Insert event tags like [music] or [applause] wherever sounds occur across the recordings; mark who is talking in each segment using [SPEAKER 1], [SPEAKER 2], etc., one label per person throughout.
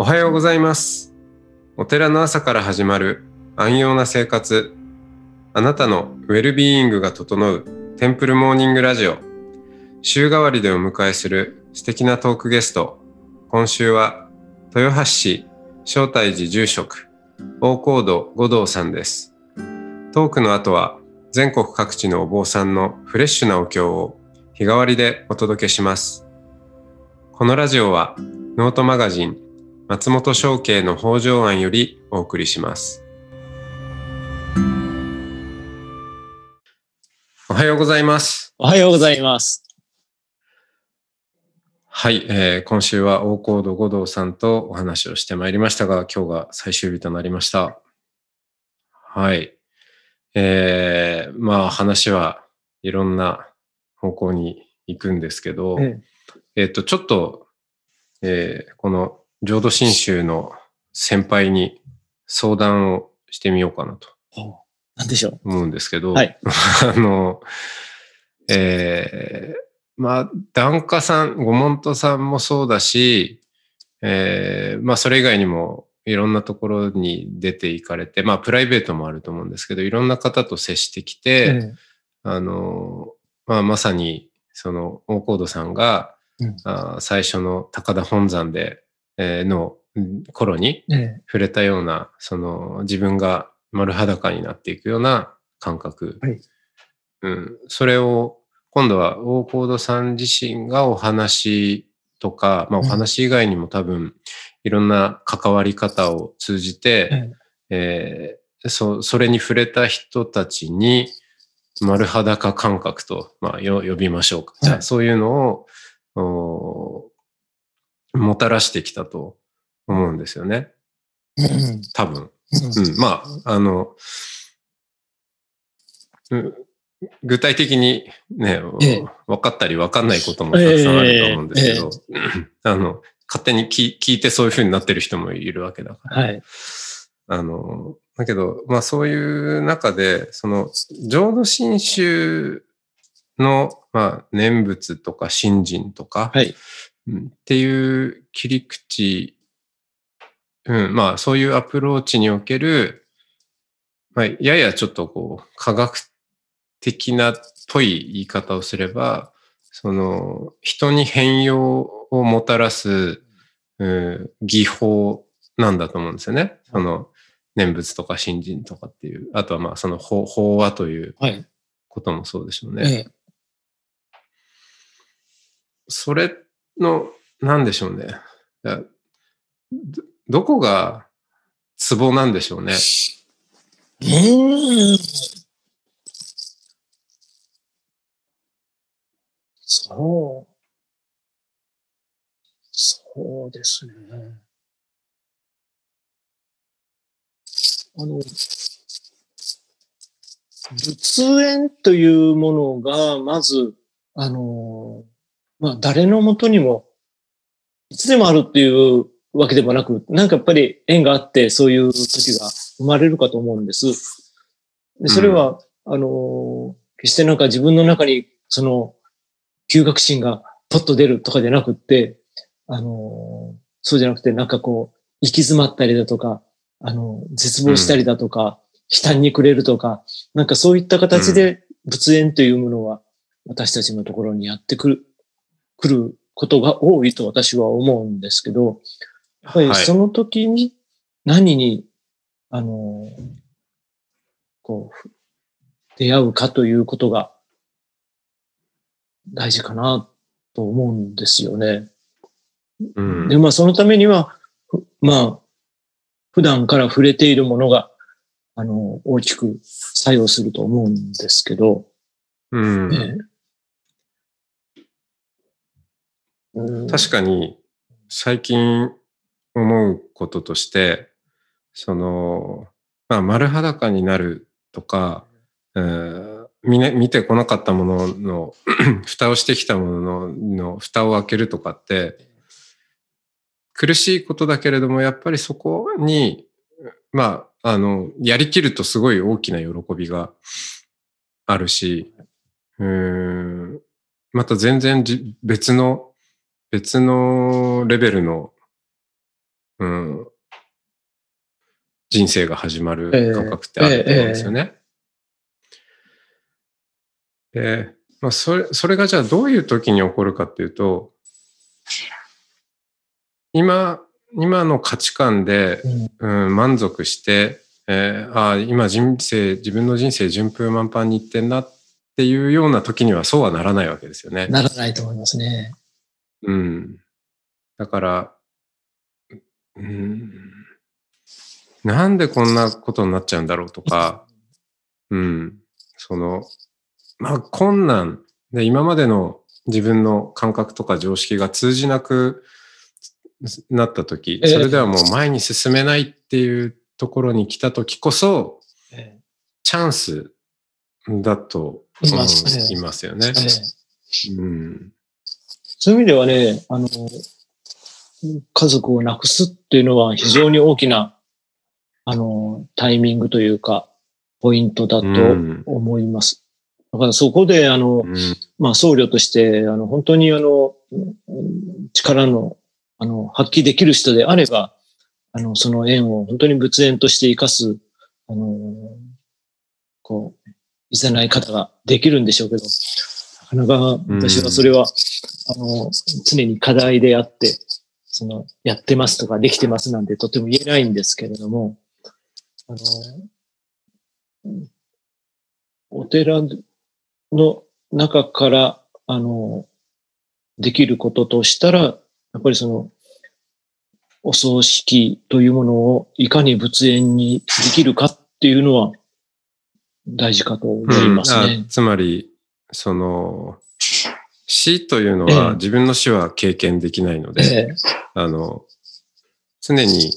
[SPEAKER 1] おはようございます。お寺の朝から始まる安養な生活。あなたのウェルビーイングが整うテンプルモーニングラジオ。週替わりでお迎えする素敵なトークゲスト。今週は豊橋市正体寺住職大高度五道さんです。トークの後は全国各地のお坊さんのフレッシュなお経を日替わりでお届けします。このラジオはノートマガジン松本商家の北条案よりお送りします。おはようございます。
[SPEAKER 2] おはようございます。
[SPEAKER 1] はい、えー今週は大高度五道さんとお話をしてまいりましたが、今日が最終日となりました。はい。えーまあ話はいろんな方向に行くんですけど、
[SPEAKER 2] え
[SPEAKER 1] えっ、と、ちょっと、えーこの浄土真宗の先輩に相談をしてみようかなと
[SPEAKER 2] なんでしょ
[SPEAKER 1] 思うんですけど、
[SPEAKER 2] はい。[laughs]
[SPEAKER 1] あの、えーまあ、檀家さん、ご門徒さんもそうだし、えーまあ、それ以外にもいろんなところに出ていかれて、まあ、プライベートもあると思うんですけど、いろんな方と接してき
[SPEAKER 2] う。
[SPEAKER 1] て、
[SPEAKER 2] え
[SPEAKER 1] あの、まあ、まさに、その、大高度さんが、
[SPEAKER 2] うん。
[SPEAKER 1] あー最初の高田本山で、えーのうん頃に
[SPEAKER 2] ええ
[SPEAKER 1] 触れたような、その、自分が丸裸になっていくような感覚。
[SPEAKER 2] はい
[SPEAKER 1] うん。それを、今度は大高度さん自身がお話とか、まあ、お
[SPEAKER 2] うん
[SPEAKER 1] 話以外にも多分、いろんな関わり方を通じて、
[SPEAKER 2] え
[SPEAKER 1] えーそ、それに触れた人たちに、丸裸感覚と、まあ、よ呼びましょうか。じゃあ、
[SPEAKER 2] はい
[SPEAKER 1] そういうのを、おもたらしてきたと思うんですよね。
[SPEAKER 2] うん
[SPEAKER 1] 多分。
[SPEAKER 2] うん
[SPEAKER 1] うん。まあ、あの、うん具体的にね、
[SPEAKER 2] ええ
[SPEAKER 1] 分かったり分かんないこともたくさんあると思うんですけど、あの、勝手に聞聞いてそういう風になってる人もいるわけだから。
[SPEAKER 2] はい。
[SPEAKER 1] あの、だけど、まあそういう中で、その、浄土真宗の、まあ、念仏とか信心とか、
[SPEAKER 2] はい。
[SPEAKER 1] うんっていう切り口、うん、まあそういうアプローチにおける、まあ、ややちょっとこう、科学的なっぽい言い方をすれば、その、人に変容をもたらす、うん、技法なんだと思うんですよね。その、念仏とか信心とかっていう、あとはまあその法法話という
[SPEAKER 2] はい。
[SPEAKER 1] こともそうでしょうね。
[SPEAKER 2] ええ
[SPEAKER 1] それの、なんでしょうね。どどこがツボなんでしょうね。
[SPEAKER 2] うー。そう。そうですね。あの、仏縁というものが、まず、あの、まあ、誰のもとにも、いつでもあるっていうわけでもなく、なんかやっぱり縁があって、そういう時が生まれるかと思うんです。でそれは、あの、決してなんか自分の中に、その、究極心がポッと出るとかじゃなくって、あの、そうじゃなくて、なんかこう、行き詰まったりだとか、あの、絶望したりだとか、悲嘆に暮れるとか、なんかそういった形で仏縁というものは私たちのところにやってくる、来ることが多いと私は思うんですけど、やっぱり
[SPEAKER 1] はい。
[SPEAKER 2] その時に何に、あの、こう、出会うかということが大事かなと思うんですよね。
[SPEAKER 1] うん。
[SPEAKER 2] で、まあそのためには、ふまあ、普段から触れているものが、あの、大きく作用すると思うんですけど、
[SPEAKER 1] うん。
[SPEAKER 2] ええうん
[SPEAKER 1] 確かに、最近思うこととして、その、まあ、丸裸になるとか、えー見てこなかったものの、[clears throat] 蓋をしてきたものの蓋を開けるとかって、苦しいことだけれども、やっぱりそこに、まあ、あの、やりきるとすごい大きな喜びがあるし、うーん、また全然別の、別のレベルのうん、人生が始まる感覚ってあると思うんですよね。で、まあ、それ、それがじゃあどういう時に起こるかっていうと、今、今の価値観で、
[SPEAKER 2] うん
[SPEAKER 1] うん、満足して、えーああ、今人生、自分の人生順風満帆にいってんなっていうような時にはそうはならないわけですよね。
[SPEAKER 2] ならないと思いますね。
[SPEAKER 1] うん。だから、うん、なんでこんなことになっちゃうんだろうとか、[laughs] うん、その、まあ困難。で今までの自分の感覚とか常識が通じなくなった時、
[SPEAKER 2] ええ。
[SPEAKER 1] それではもう前に進めないっていうところに来た時こそ、
[SPEAKER 2] え
[SPEAKER 1] チャンスだと
[SPEAKER 2] い
[SPEAKER 1] 思いますよね。うん。
[SPEAKER 2] そういう意味ではね、あの、家族をなくすっていうのは非常に大きな、あの、タイミングというか、ポイントだと
[SPEAKER 1] うん
[SPEAKER 2] 思います。だからそこで、あの、
[SPEAKER 1] うん
[SPEAKER 2] まあ、僧侶として、あの、本当にあの、うん力の、あの、発揮できる人であれば、あの、その縁を本当に仏縁として生かす、あの、こう、いざない方ができるんでしょうけど、なかなか私はそれは、あの、常に課題であって、その、やってますとかできてますなんてとても言えないんですけれども、あの、お寺の中から、あの、できることとしたら、やっぱりその、お葬式というものをいかに仏縁にできるかっていうのは大事かと思います
[SPEAKER 1] うん
[SPEAKER 2] ね。
[SPEAKER 1] つまり、その、死というの
[SPEAKER 2] ええ。
[SPEAKER 1] は自分の死は経験できないので、
[SPEAKER 2] ええ。
[SPEAKER 1] あの、常に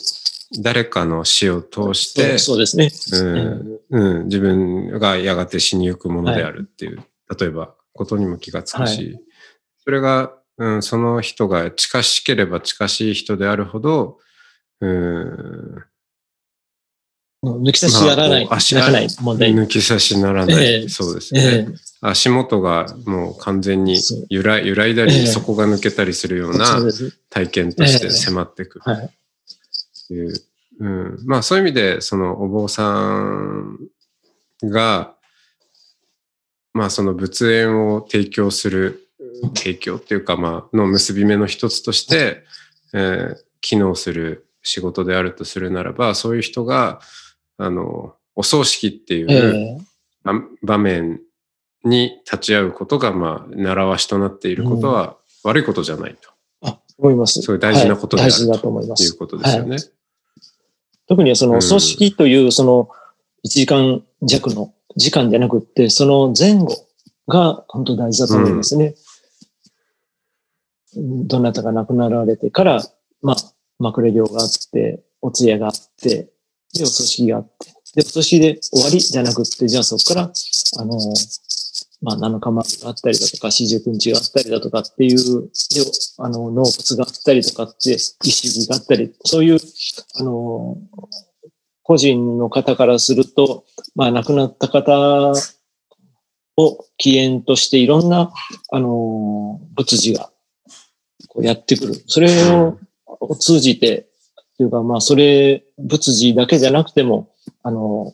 [SPEAKER 1] 誰かの死を通して、
[SPEAKER 2] そうですね。
[SPEAKER 1] うんうん、自分がやがて死にゆくものであるっていう、例えばことにも気がつくし、
[SPEAKER 2] は
[SPEAKER 1] それが、うん、その人が近しければ近しい人であるほど、うん、
[SPEAKER 2] 抜き差しならない、
[SPEAKER 1] まあ
[SPEAKER 2] ならない問題。
[SPEAKER 1] 抜き差しならない、
[SPEAKER 2] ええ。
[SPEAKER 1] そうですね。
[SPEAKER 2] ええ
[SPEAKER 1] 足元がもう完全に揺ら揺らいだり、
[SPEAKER 2] ええ
[SPEAKER 1] 底が抜けたりするような。体験として迫ってくる
[SPEAKER 2] はい。
[SPEAKER 1] っていう。うん、まあそういう意味で、そのお坊さんが、まあその仏縁を提供する、提供っていうかまあの結び目の一つとして、えー機能する仕事であるとするならば、そういう人が、あの、お葬式っていう、場面に立ち会うことが、まあ、習わしとなっていることは悪いことじゃない
[SPEAKER 2] あ、思います。
[SPEAKER 1] そういう大事なことである
[SPEAKER 2] はい大事だと思いま
[SPEAKER 1] という
[SPEAKER 2] す。
[SPEAKER 1] ことですよね。
[SPEAKER 2] 特にその、
[SPEAKER 1] うん
[SPEAKER 2] 組織という、その、1時間弱の時間じゃなくって、その前後が本当大事だと思いますね。どなたが亡くなられてから、まあ、幕礼料があって、お通夜があって、で、お葬式があって、で、お葬式で終わりじゃなくって、じゃあそこから、あの、まあ、7日前があったりだとか、四十九日があったりだとかっていう、で、あの、納骨があったりとかって、一周があったり、そういう、あの、個人の方からすると、まあ、亡くなった方を起源としていろんな、あの、仏事がこうやってくる。それを通じて、というか、まあ、それ、仏事だけじゃなくても、あの、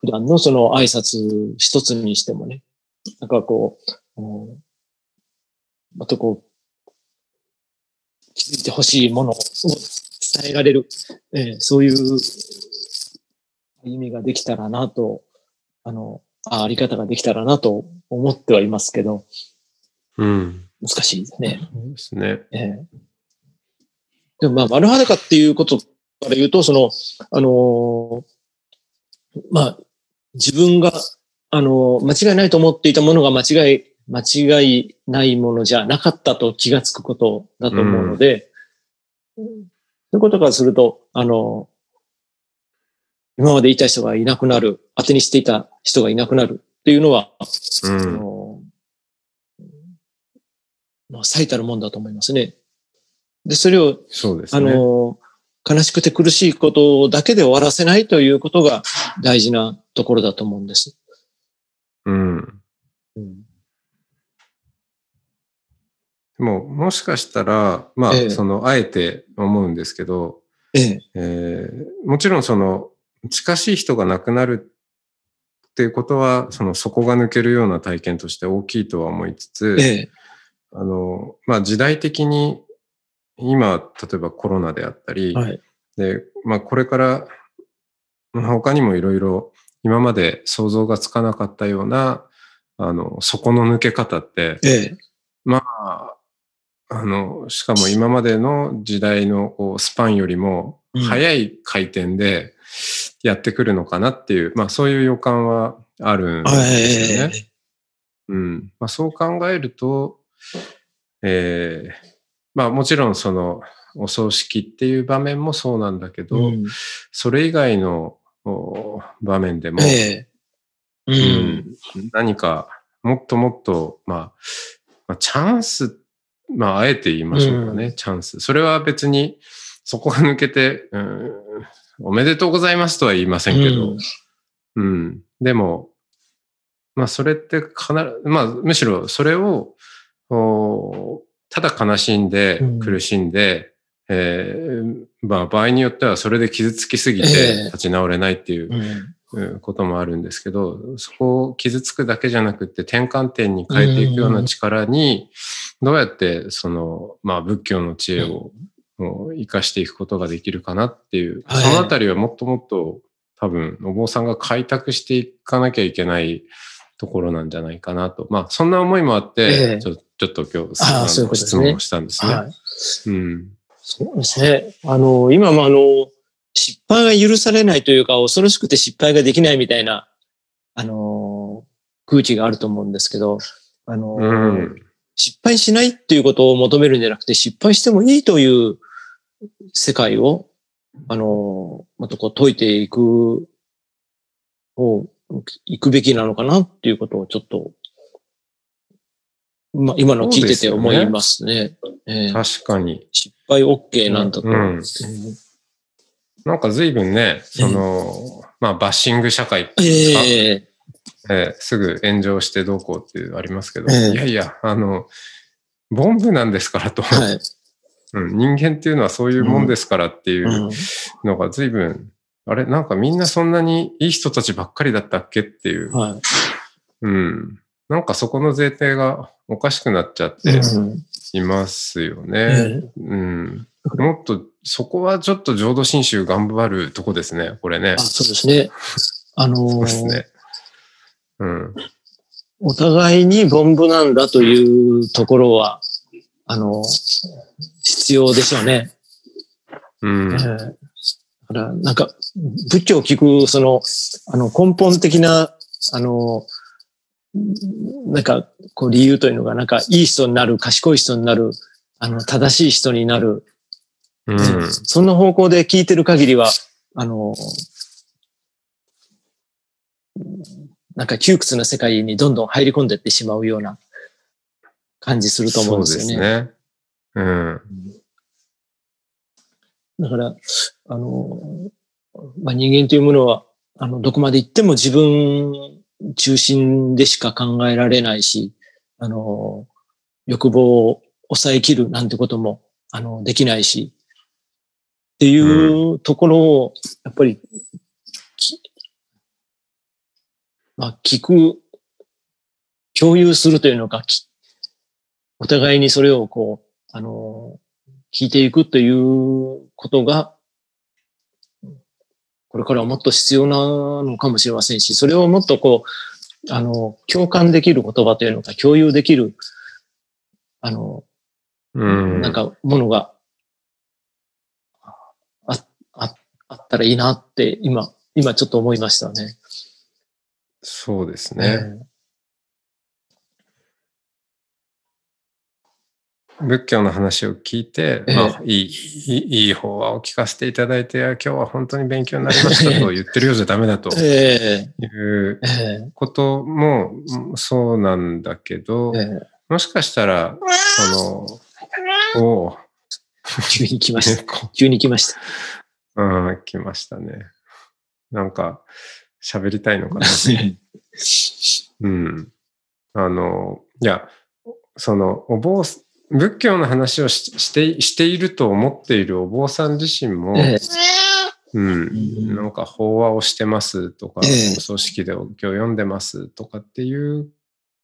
[SPEAKER 2] 普段のその挨拶一つにしてもね、なんかこう、あのまたこう、気づいてほしいものを伝えられる、えーそういう意味ができたらなと、あの、ああり方ができたらなと思ってはいますけど、
[SPEAKER 1] うん。
[SPEAKER 2] 難しいですね。
[SPEAKER 1] そうですね。
[SPEAKER 2] ええでもまあ、丸裸っていうことから言うと、その、あのーまあ、自分が、あのー間違いないと思っていたものが間違い、間違いないものじゃなかったと気がつくことだと思うので、そういうことからすると、あのー今までいた人がいなくなる、当てにしていた人がいなくなるっていうのは、
[SPEAKER 1] う
[SPEAKER 2] あ
[SPEAKER 1] ん。
[SPEAKER 2] のまあ、最たるもんだと思いますね。で、それを、あ
[SPEAKER 1] そうですね。
[SPEAKER 2] の、悲しくて苦しいことだけで終わらせないということが大事なところだと思うんです。
[SPEAKER 1] うん。
[SPEAKER 2] うん、
[SPEAKER 1] でも、もしかしたら、まあ、
[SPEAKER 2] ええ
[SPEAKER 1] その、あえて思うんですけど、
[SPEAKER 2] ええ。
[SPEAKER 1] えーもちろんその近しい人が亡くなるっていうことは、その底が抜けるような体験として大きいとは思いつつ、
[SPEAKER 2] ええ。
[SPEAKER 1] あの、まあ時代的に今、例えばコロナであったり、
[SPEAKER 2] はい。
[SPEAKER 1] で、まあこれからまあ他にもいろいろ今まで想像がつかなかったような、あの、底の抜け方って、
[SPEAKER 2] ええ。
[SPEAKER 1] まあ、あの、しかも今までの時代のこうスパンよりも
[SPEAKER 2] うん
[SPEAKER 1] 早い回転でやってくるのかなっていう、まあそういう予感はあるんですよね。
[SPEAKER 2] え
[SPEAKER 1] うん。まあそう考えると、えーまあもちろんそのお葬式っていう場面もそうなんだけど、
[SPEAKER 2] うん
[SPEAKER 1] それ以外のお場面でも、
[SPEAKER 2] ええ。う。
[SPEAKER 1] うん。ん何かもっともっと、まあ、まあ、チャンス、まあ、あえて言いましょうかね、
[SPEAKER 2] う
[SPEAKER 1] チャンス。それは別に、そこが抜けて、うん、おめでとうございますとは言いませんけど、うん、でも、まあ、それって必ず、まあ、むしろそれを、おただ悲しんで
[SPEAKER 2] うん、
[SPEAKER 1] 苦しんで、えーまあ、場合によってはそれで傷つきすぎ
[SPEAKER 2] ええ
[SPEAKER 1] て立ち直れないっていうこともあるんですけど、そこを傷つくだけじゃなくて転換点に変えていくような力に、どうやってその、まあ仏教の知恵を生かしていくことができるかなっていう、
[SPEAKER 2] はい
[SPEAKER 1] そのあたりはもっともっと多分、お坊さんが開拓していかなきゃいけないところなんじゃないかなと。まあそんな思いもあって、
[SPEAKER 2] ええ
[SPEAKER 1] ちょちょっと今日、質問をしたんですね。
[SPEAKER 2] はい。
[SPEAKER 1] うん。
[SPEAKER 2] そうですね。あの、今もあの、失敗が許されないというか、恐ろしくて失敗ができないみたいな、あの、空気があると思うんですけど、あの、
[SPEAKER 1] うん。
[SPEAKER 2] 失敗しないっていうことを求めるんじゃなくて、失敗してもいいという世界を、あの、またこう解いていく、を、行くべきなのかなっていうことをちょっと、まあ、今の聞いてて思いますね。ええ
[SPEAKER 1] 確かに。
[SPEAKER 2] 失敗 OK なんだと。
[SPEAKER 1] う。ん
[SPEAKER 2] うん。
[SPEAKER 1] なんか随分ね、その、まあバッシング社会か、
[SPEAKER 2] ええ。
[SPEAKER 1] えーすぐ炎上してどうこうっていうのありますけど、
[SPEAKER 2] ええ。
[SPEAKER 1] いやいや、あの、ボンブなんですからと、
[SPEAKER 2] はい。
[SPEAKER 1] うん、人間っていうのはそういうもんですからっていう
[SPEAKER 2] うん。
[SPEAKER 1] のが随分、あれ、なんかみんなそんなにいい人たちばっかりだったっけっていう、
[SPEAKER 2] はい。
[SPEAKER 1] うん、なんかそこの前提がおかしくなっちゃって
[SPEAKER 2] うん
[SPEAKER 1] いますよね。
[SPEAKER 2] ええ
[SPEAKER 1] うん、もっと、そこはちょっと浄土真宗頑張るとこですね、これね
[SPEAKER 2] あ。そうですね。あの
[SPEAKER 1] そう
[SPEAKER 2] ー
[SPEAKER 1] ですね。うん。
[SPEAKER 2] お互いにボンブなんだというところは、あの、必要でしょうね。
[SPEAKER 1] うん
[SPEAKER 2] え。えだから、なんか、仏教を聞く、その、あの、根本的な、あの、なんか、こう、理由というのが、なんか、いい人になる、賢い人になる、あの、正しい人になる、
[SPEAKER 1] うん。
[SPEAKER 2] そんな方向で聞いてる限りは、あの、なんか窮屈な世界にどんどん入り込んでいってしまうような感じすると思うんですよね。
[SPEAKER 1] そうですね。うん。
[SPEAKER 2] だから、あの、まあ、人間というものは、あの、どこまで行っても自分中心でしか考えられないし、あの、欲望を抑えきるなんてことも、あの、できないし、っていうところを、やっぱり、きまあ、聞く、共有するというのか、きお互いにそれをこう、あの、聞いていくということが、これからはもっと必要なのかもしれませんし、それをもっとこう、あの、共感できる言葉というのか、共有できる、あの、
[SPEAKER 1] うん。
[SPEAKER 2] なんかものが、あ、あ、あったらいいなって、今、今ちょっと思いましたね。
[SPEAKER 1] そうですね。仏教の話を聞いて、
[SPEAKER 2] ええ
[SPEAKER 1] まあ、いい、いい、いい方はを聞かせていただいて、今日は本当に勉強になりましたと言ってるようじゃダメだと
[SPEAKER 2] ええ
[SPEAKER 1] いう
[SPEAKER 2] ええ
[SPEAKER 1] こともうんそうなんだけど、
[SPEAKER 2] ええ
[SPEAKER 1] もしかしたら、その、おう
[SPEAKER 2] 急に来ました。[laughs]
[SPEAKER 1] 猫
[SPEAKER 2] 急に来ました。
[SPEAKER 1] うん、来ましたね。なんか、喋りたいのかな。[laughs] うん。あの、いや、その、お坊仏教の話をししてしていると思っているお坊さん自身も、
[SPEAKER 2] ええ。
[SPEAKER 1] うん、なんか法話をしてますとか、
[SPEAKER 2] ええ。
[SPEAKER 1] お葬式でお経を読んでますとかっていう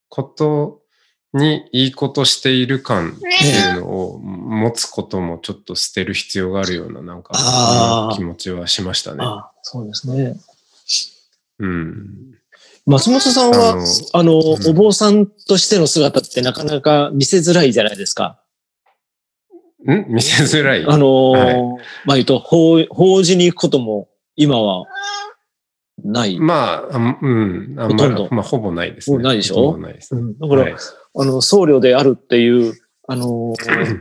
[SPEAKER 1] ことにいいことしている感っていうのを持つこともちょっと捨てる必要があるようななんか気持ちはしましたね。
[SPEAKER 2] そうですね。
[SPEAKER 1] うん、
[SPEAKER 2] 松本さんは、
[SPEAKER 1] あの
[SPEAKER 2] あの、
[SPEAKER 1] うん
[SPEAKER 2] お坊さんとしての姿ってなかなか見せづらいじゃないですか？
[SPEAKER 1] ん？見せづらい？
[SPEAKER 2] あのー
[SPEAKER 1] はい
[SPEAKER 2] まあ言うと、法、法事に行くことも今はない？
[SPEAKER 1] まあ、あうん、あんま
[SPEAKER 2] ほとんど？
[SPEAKER 1] まあ、ほぼないですね。
[SPEAKER 2] ほぼないでしょ？
[SPEAKER 1] ないですね。
[SPEAKER 2] うんだから、
[SPEAKER 1] はい
[SPEAKER 2] あの、僧侶であるっていう、あのー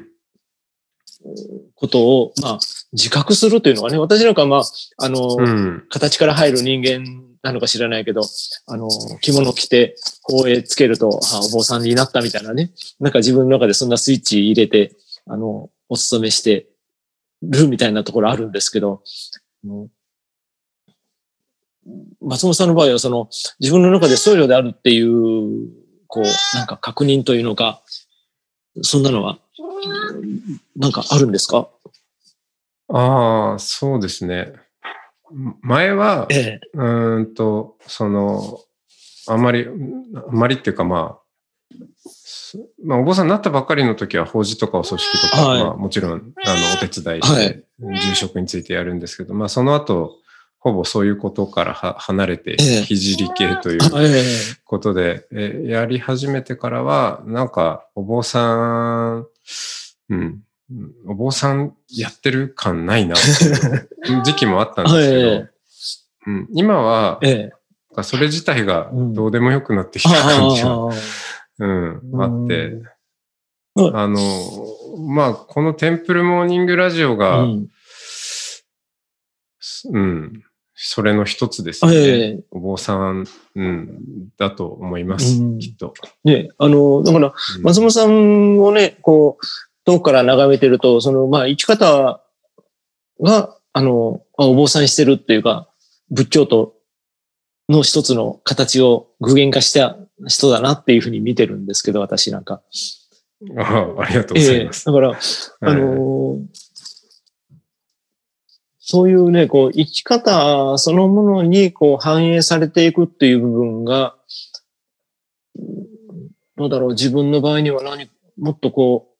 [SPEAKER 2] ことを、まあ、自覚するというのがね、私なんかまあ、あのー
[SPEAKER 1] うん、
[SPEAKER 2] 形から入る人間なのか知らないけど、あの、着物着て、法へつけると、あお坊さんになったみたいなね。なんか自分の中でそんなスイッチ入れて、あの、お勤めしてるみたいなところあるんですけど、松本さんの場合は、その、自分の中で僧侶であるっていう、こう、なんか確認というのか、そんなのは、なんかあるんですか？
[SPEAKER 1] ああ、そうですね。前は、
[SPEAKER 2] ええ。
[SPEAKER 1] うーんと、その、あんまり、あんまりっていうかまあ、すまあ、お坊さんになったばっかりの時は法事とかお葬式とか、
[SPEAKER 2] はい
[SPEAKER 1] まあもちろん、あの、お手伝いし
[SPEAKER 2] は
[SPEAKER 1] て、住職についてやるんですけど、まあその後、ほぼそういうことからは離れて、
[SPEAKER 2] ええ
[SPEAKER 1] ひじり系という
[SPEAKER 2] ええ。
[SPEAKER 1] ことで、えーやり始めてからは、なんか、お坊さん、うんお坊さんやってる感ないな [laughs] 時期もあったんですけど、
[SPEAKER 2] え
[SPEAKER 1] うん、今は、
[SPEAKER 2] え。え。え。
[SPEAKER 1] それ自体が
[SPEAKER 2] うん。
[SPEAKER 1] どうでもよくなってきた感じが、うん、あって、
[SPEAKER 2] うん。
[SPEAKER 1] あの、まあ、このテンプルモーニングラジオが、
[SPEAKER 2] う
[SPEAKER 1] うん、
[SPEAKER 2] ん
[SPEAKER 1] それの一つですよね。
[SPEAKER 2] ええ。
[SPEAKER 1] お坊さん、うん、だと思います、
[SPEAKER 2] うん。
[SPEAKER 1] きっと。
[SPEAKER 2] ね、あの、だから、
[SPEAKER 1] うん。
[SPEAKER 2] 松本さんをね、こう、遠くから眺めてると、その、まあ、生き方が、あの、あお坊さんしてるっていうか、仏教徒の一つの形を具現化した人だなっていうふうに見てるんですけど、私なんか。
[SPEAKER 1] ああありがとうございます。
[SPEAKER 2] だから、あのーそういうね、こう、生き方そのものに、こう、反映されていくっていう部分が、うんどうだろう、自分の場合には何、もっとこう、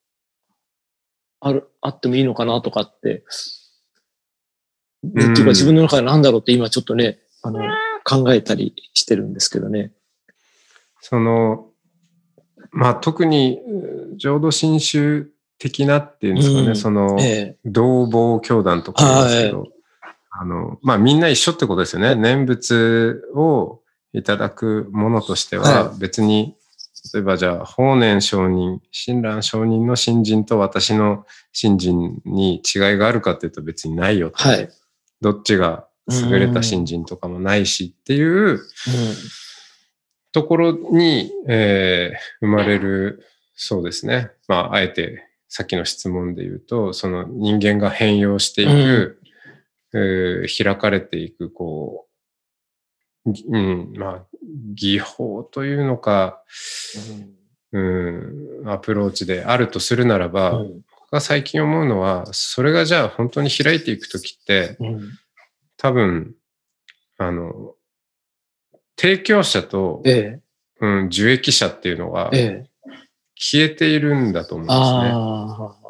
[SPEAKER 2] ある、あってもいいのかなとかって、ねっていうか自分の中で何だろうって今ちょっとね、あの、考えたりしてるんですけどね。
[SPEAKER 1] その、まあ、特に、う浄土真宗的なっていうんですかね、
[SPEAKER 2] うん。
[SPEAKER 1] その、
[SPEAKER 2] え
[SPEAKER 1] 同房教団とか言いますけど、あの、まあみんな一緒ってことですよね。念仏をいただくものとしては
[SPEAKER 2] は
[SPEAKER 1] 別に、例えばじゃあ、法然上人、親鸞上人の信心と私の信心に違いがあるかっていうと別にないよと。
[SPEAKER 2] はい。うん
[SPEAKER 1] どっちが優れた信心とかもないしっていうところに、えー生まれる、そうですね。まあ、あえてさっきの質問で言うと、その人間が変容していく、えー開かれていく、こう、ぎうん、まあ、技法というのか、うん、アプローチであるとするならば、
[SPEAKER 2] うん。
[SPEAKER 1] 僕が最近思うのは、それがじゃあ本当に開いていくときって、
[SPEAKER 2] うん。
[SPEAKER 1] 多分、あの、提供者と、
[SPEAKER 2] え
[SPEAKER 1] うん、受益者っていうのが
[SPEAKER 2] え、え。え。
[SPEAKER 1] 消えているんだと思うんで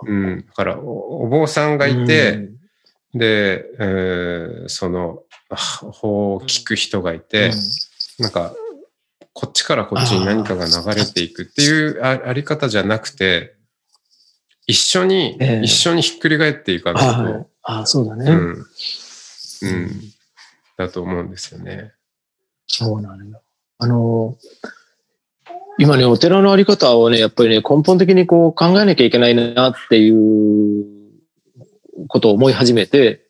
[SPEAKER 1] すね。うん、だからお、お坊さんがいて、で、えーその、あ法を聞く人がいて、なんか、こっちからこっちに何かが流れていくっていうああり方じゃなくて、一緒に、
[SPEAKER 2] ええ
[SPEAKER 1] 一緒にひっくり返っていか
[SPEAKER 2] あ
[SPEAKER 1] ない
[SPEAKER 2] あ
[SPEAKER 1] と、
[SPEAKER 2] ああ、そうだね。
[SPEAKER 1] うん、うん、だと思うんですよね。
[SPEAKER 2] そうなのよ。あの、今ね、お寺のあり方をね、やっぱりね、根本的にこう考えなきゃいけないなっていうことを思い始めて、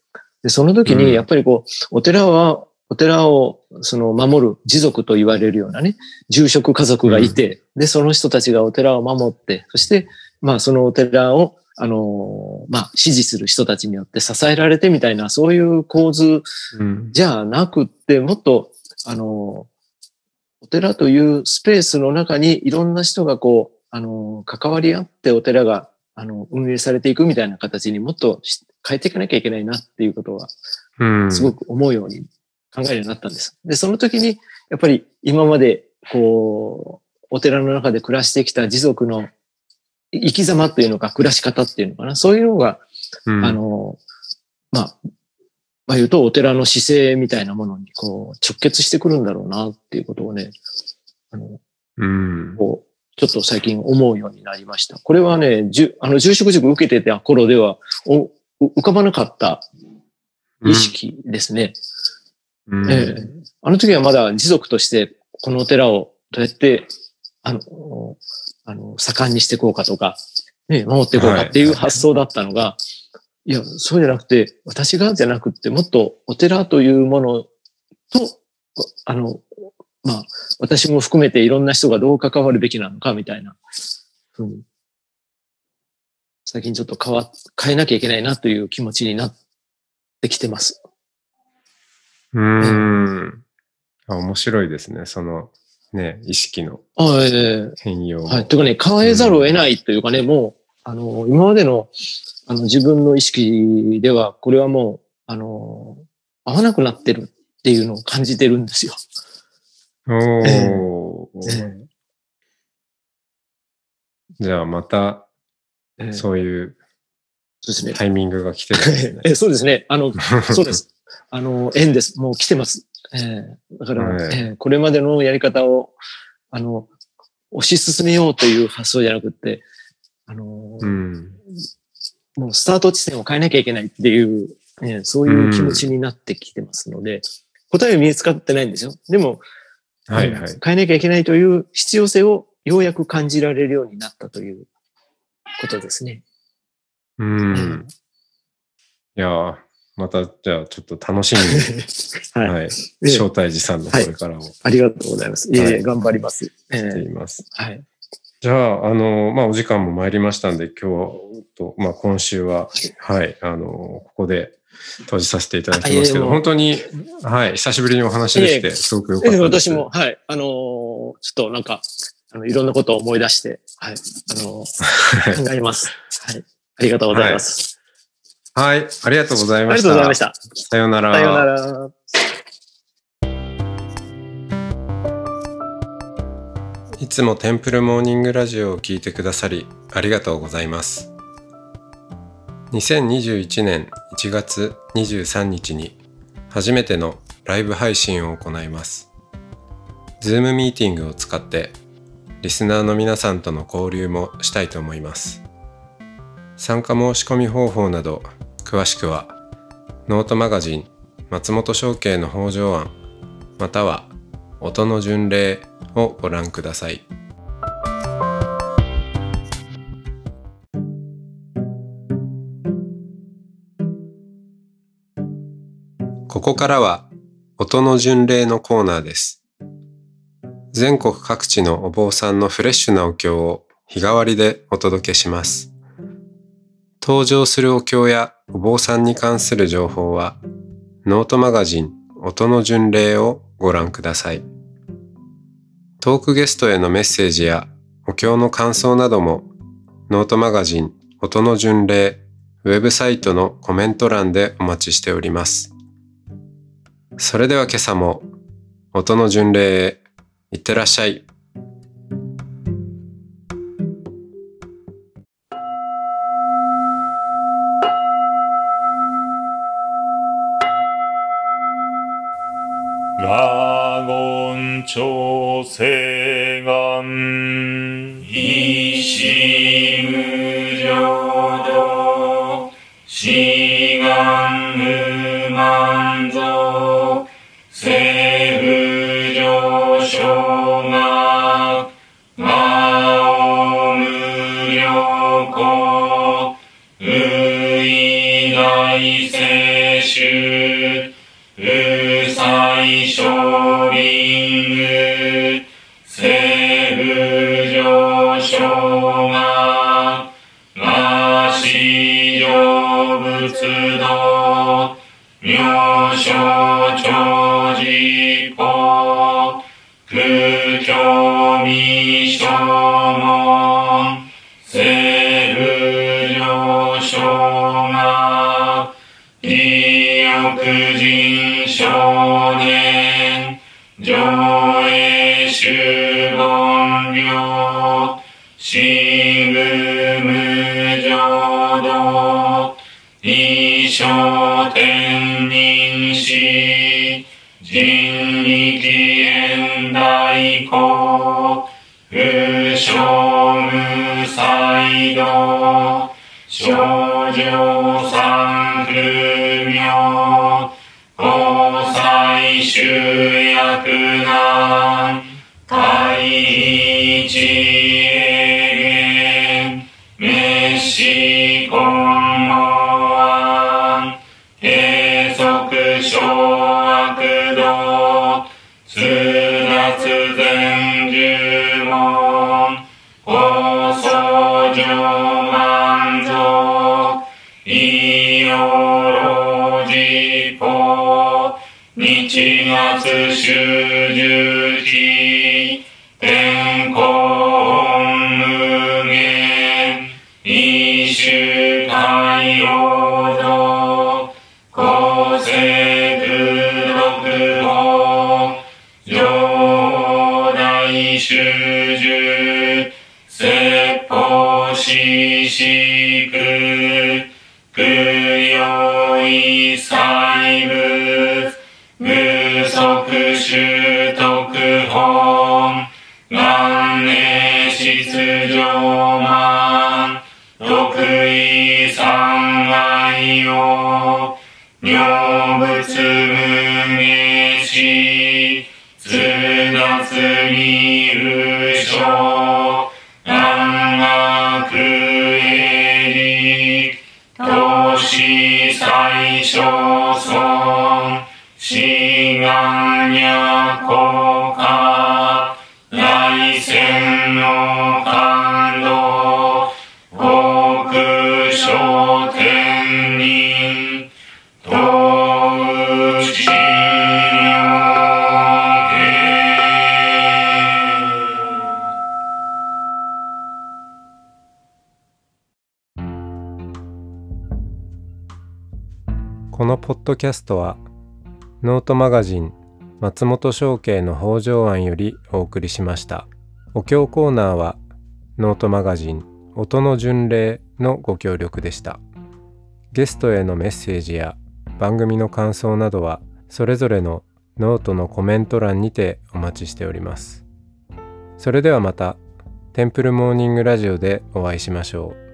[SPEAKER 2] でその時
[SPEAKER 1] うん。
[SPEAKER 2] にやっぱりこう、お寺は、お寺をその守る持続と言われるようなね、住職家族がいて、で、その人たちがお寺を守って、そして、まあそのお寺を、あの、まあ支持する人たちによって支えられてみたいな、そういう構図
[SPEAKER 1] うん、
[SPEAKER 2] じゃなくって、もっと、あの、お寺というスペースの中にいろんな人がこう、あの、関わり合ってお寺が、あの、運営されていくみたいな形にもっと変えていかなきゃいけないなっていうことは、すごく思うように考えるようになったんです。で、その時に、やっぱり今まで、こう、お寺の中で暮らしてきた持続の生き様っていうのか、暮らし方っていうのかな、そういうのが、うん、あの、まあ、まあ言うとお寺の姿勢みたいなものにこう直結してくるんだろうなっていうことをね、あの、うん、こうちょっと最近思うようになりました。これはね、じゅあの住職塾受けてた頃ではお浮かばなかった意識ですね。うん、えー、あの時はまだ持続としてこのお寺をどうやってあの、あの、盛んにしていこうかとか、ね、守っていこうかっていう発想だったのが、はい、いや、そうじゃなくて、私がじゃなくて、もっとお寺というものと、あの、まあ、私も含めていろんな人がどう関わるべきなのか、みたいな、うん、最近ちょっと変わ、変えなきゃいけないなという気持ちになってきてます。
[SPEAKER 1] うん。あ面白いですね。その、ね、意識の変容。
[SPEAKER 2] はい。というかね、変えざるを得ないというかね、うん、もう、あの、今までの、あの、自分の意識では、これはもう、あの、合わなくなってるっていうのを感じてるんですよ。おー。
[SPEAKER 1] えー、じゃあ、また、そういう。タイミングが来てるんですね。[laughs]
[SPEAKER 2] えそうですね。あの、[laughs] そうです。あの、縁です。もう来てます。えー、だから、えー、これまでのやり方を、あの、推し進めようという発想じゃなくて、あの、うん、もうスタート地点を変えなきゃいけないっていう、ね、そういう気持ちになってきてますので、うん、答えは見つかってないんですよ。でも、はいはい、変えなきゃいけないという必要性をようやく感じられるようになったということですね。
[SPEAKER 1] うん。いやまた、じゃあ、ちょっと楽しみに、[laughs] はい、はい。招待寺さんのこれからを、はい、
[SPEAKER 2] ありがとうございます。いえいえ、頑張ります。
[SPEAKER 1] しています。はい。じゃあ、あの、まあ、お時間も参りましたんで、今日と、まあ、今週は、はい、あの、ここで閉じさせていただきますけど、本当に、はい、久しぶりにお話でして、すごくよかったです。
[SPEAKER 2] 私も、はい、あの、ちょっとなんか、あの、いろんなことを思い出して、はい、あの、考えます。はい。ありがとうございます。
[SPEAKER 1] はい、ありがとうございました。
[SPEAKER 2] ありがとうございました。
[SPEAKER 1] さようなら。
[SPEAKER 2] さようなら。
[SPEAKER 1] いつもテンプルモーニングラジオを聞いてくださりありがとうございます。2021年1月23日に初めてのライブ配信を行います。ズームミーティングを使ってリスナーの皆さんとの交流もしたいと思います。参加申し込み方法など詳しくはノートマガジン松本商家の北条案または音の巡礼をご覧ください。ここからは音の巡礼のコーナーです。全国各地のお坊さんのフレッシュなお経を日替わりでお届けします。登場するお経やお坊さんに関する情報は、ノートマガジン音の巡礼をご覧ください。トークゲストへのメッセージやお経の感想なども、ノートマガジン音の巡礼ウェブサイトのコメント欄でお待ちしております。それでは今朝も音の巡礼へいってらっしゃい。
[SPEAKER 3] ラゴン朝聖大聖主無最勝利公、不生無才道、少女才月修十
[SPEAKER 1] このポッドキャストはノートマガジン松本紹圭の方丈庵よりお送りしました。お経コーナーはノートマガジン音の巡礼のご協力でした。ゲストへのメッセージや番組の感想などはそれぞれのノートのコメント欄にてお待ちしております。それではまたテンプルモーニングラジオでお会いしましょう。